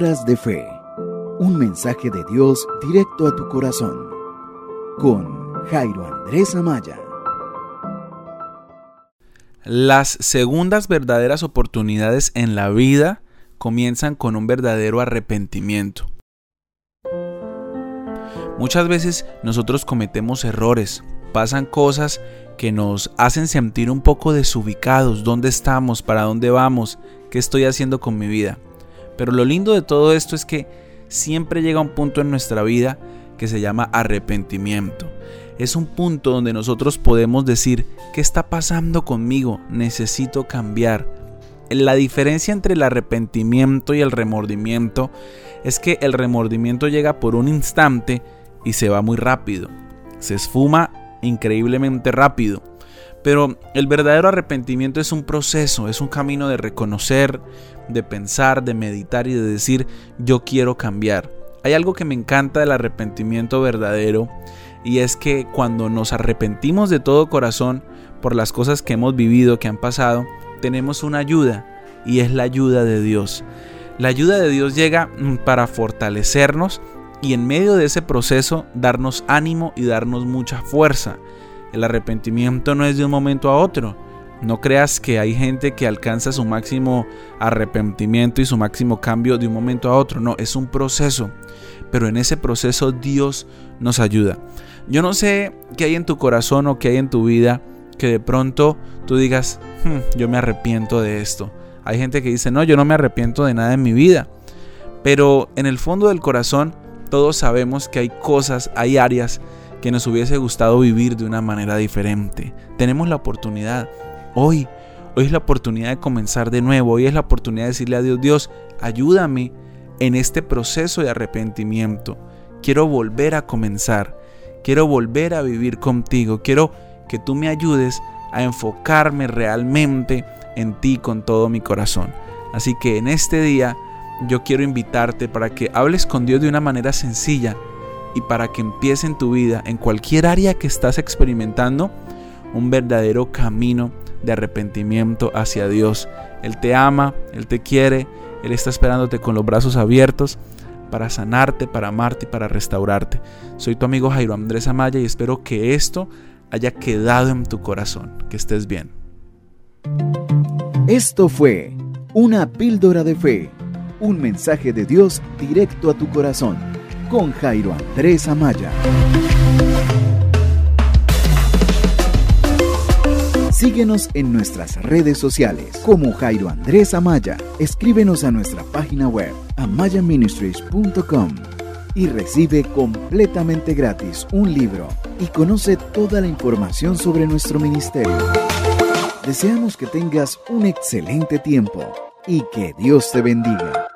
De Fe. Un mensaje de Dios directo a tu corazón. Con Jairo Andrés Amaya. Las segundas verdaderas oportunidades en la vida comienzan con un verdadero arrepentimiento. Muchas veces nosotros cometemos errores, pasan cosas que nos hacen sentir un poco desubicados, dónde estamos, para dónde vamos, qué estoy haciendo con mi vida. Pero lo lindo de todo esto es que siempre llega un punto en nuestra vida que se llama arrepentimiento. Es un punto donde nosotros podemos decir, ¿qué está pasando conmigo? Necesito cambiar. La diferencia entre el arrepentimiento y el remordimiento es que el remordimiento llega por un instante y se va muy rápido. Se esfuma increíblemente rápido. Pero el verdadero arrepentimiento es un proceso, es un camino de reconocer, de pensar, de meditar y de decir yo quiero cambiar. Hay algo que me encanta del arrepentimiento verdadero y es que cuando nos arrepentimos de todo corazón por las cosas que hemos vivido, que han pasado, tenemos una ayuda y es la ayuda de Dios. La ayuda de Dios llega mm, para fortalecernos y en medio de ese proceso darnos ánimo y darnos mucha fuerza. El arrepentimiento no es de un momento a otro. No creas que hay gente que alcanza su máximo arrepentimiento y su máximo cambio de un momento a otro. No, es un proceso. Pero en ese proceso Dios nos ayuda. Yo no sé qué hay en tu corazón o qué hay en tu vida que de pronto tú digas, hmm, yo me arrepiento de esto. Hay gente que dice, no, yo no me arrepiento de nada en mi vida. Pero en el fondo del corazón todos sabemos que hay cosas, hay áreas que nos hubiese gustado vivir de una manera diferente. Tenemos la oportunidad. Hoy, hoy es la oportunidad de comenzar de nuevo. Hoy es la oportunidad de decirle a Dios, Dios, ayúdame en este proceso de arrepentimiento. Quiero volver a comenzar. Quiero volver a vivir contigo. Quiero que tú me ayudes a enfocarme realmente en ti con todo mi corazón. Así que en este día yo quiero invitarte para que hables con Dios de una manera sencilla y para que empiece en tu vida, en cualquier área que estás experimentando, un verdadero camino de arrepentimiento hacia Dios. Él te ama, Él te quiere, Él está esperándote con los brazos abiertos para sanarte, para amarte y para restaurarte. Soy tu amigo Jairo Andrés Amaya y espero que esto haya quedado en tu corazón. Que estés bien. Esto fue una píldora de fe, un mensaje de Dios directo a tu corazón con Jairo Andrés Amaya. Síguenos en nuestras redes sociales como Jairo Andrés Amaya. Escríbenos a nuestra página web amayaministries.com y recibe completamente gratis un libro y conoce toda la información sobre nuestro ministerio. Deseamos que tengas un excelente tiempo y que Dios te bendiga.